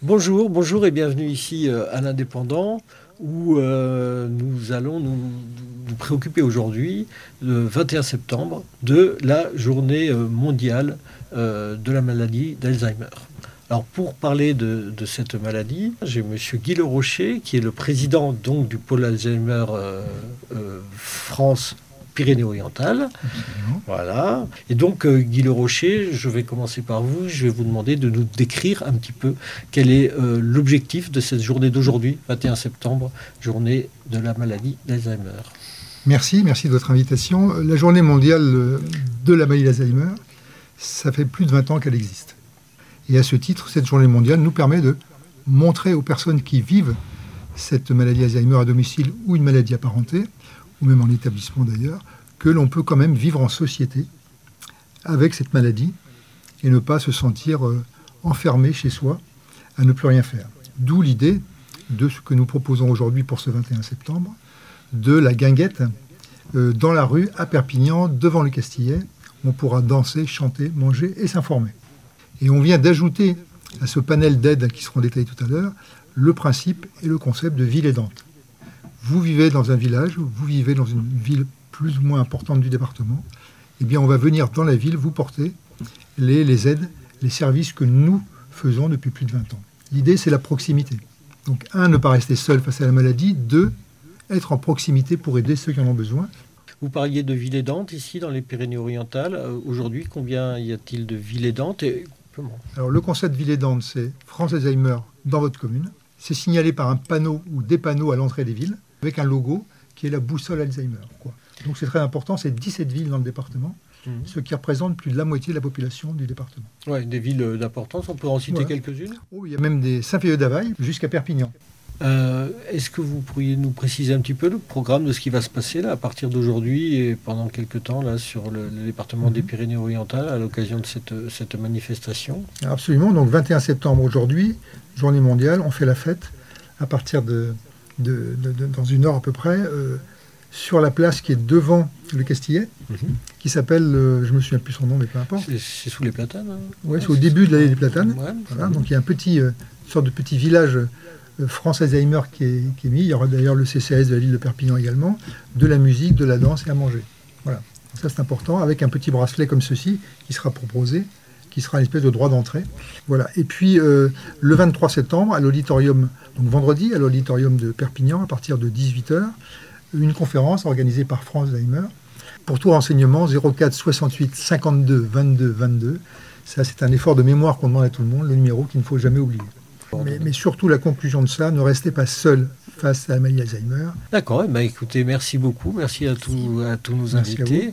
Bonjour, bonjour et bienvenue ici euh, à l'Indépendant où euh, nous allons nous, préoccuper aujourd'hui, le 21 septembre, de la journée euh, mondiale de la maladie d'Alzheimer. Alors pour parler de, cette maladie, j'ai M. Guy Le Rocher, qui est le président donc du pôle Alzheimer France Pyrénées-Orientales. Voilà. Et donc, euh, Guy Le Rocher, je vais commencer par vous. Je vais vous demander de nous décrire un petit peu quel est euh, l'objectif de cette journée d'aujourd'hui, 21 septembre, journée de la maladie d'Alzheimer. Merci, merci de votre invitation. La journée mondiale de la maladie d'Alzheimer, ça fait plus de 20 ans qu'elle existe. Et à ce titre, cette journée mondiale nous permet de montrer aux personnes qui vivent cette maladie Alzheimer à domicile ou une maladie apparentée, ou même en établissement d'ailleurs, que l'on peut quand même vivre en société avec cette maladie et ne pas se sentir euh, enfermé chez soi à ne plus rien faire. D'où l'idée de ce que nous proposons aujourd'hui pour ce 21 septembre, de la guinguette euh, dans la rue à Perpignan, devant le Castillet. On pourra danser, chanter, manger et s'informer. Et on vient d'ajouter à ce panel d'aides qui seront détaillées tout à l'heure le principe et le concept de ville aidante. Vous vivez dans un village, vous vivez dans une ville plus ou moins importante du département, eh bien, on va venir dans la ville vous porter les, les aides, les services que nous faisons depuis plus de 20 ans. L'idée, c'est la proximité. Donc, un, ne pas rester seul face à la maladie. Deux, être en proximité pour aider ceux qui en ont besoin. Vous parliez de villes aidantes ici dans les Pyrénées-Orientales. Euh, aujourd'hui, combien y a-t-il de villes aidantes et comment? Alors, le concept ville aidante, c'est France Alzheimer dans votre commune. C'est signalé par un panneau ou des panneaux à l'entrée des villes avec un logo qui est la boussole Alzheimer. Quoi. Donc c'est très important, c'est 17 villes dans le département, mhm. ce qui représente plus de la moitié de la population du département. Oui, des villes d'importance, on peut en citer quelques-unes oh, Il y a même des Saint-Félieu-d'Availle jusqu'à Perpignan. Euh, est-ce que vous pourriez nous préciser un petit peu le programme de ce qui va se passer là, à partir d'aujourd'hui et pendant quelques temps là, sur le, département des mhm. Pyrénées-Orientales à l'occasion de cette, cette manifestation? Absolument, donc 21 septembre aujourd'hui, journée mondiale, on fait la fête à partir de, de, dans une heure à peu près. Euh, sur la place qui est devant le Castillet, mhm. qui s'appelle, euh, je me souviens plus son nom, mais peu importe. C'est sous les platanes hein Oui, c'est au début de l'allée des platanes. donc il y a un petit, euh, sorte de petit village euh, France Alzheimer qui est, qui est, mis. Il y aura d'ailleurs le CCS de la ville de Perpignan également, de la musique, de la danse et à manger. Voilà, ça c'est important, avec un petit bracelet comme ceci qui sera proposé, qui sera une espèce de droit d'entrée. Voilà. Et puis le 23 septembre, à l'auditorium, donc vendredi, à l'auditorium de Perpignan, à partir de 18h, une conférence organisée par France Alzheimer. Pour tout renseignement, 04 68 52 22 22. Ça, c'est un effort de mémoire qu'on demande à tout le monde, le numéro qu'il ne faut jamais oublier. Mais, surtout, la conclusion de ça, ne restez pas seul face à la maladie Alzheimer. D'accord, eh ben, écoutez, merci beaucoup. Merci à, tous, à tous nos invités.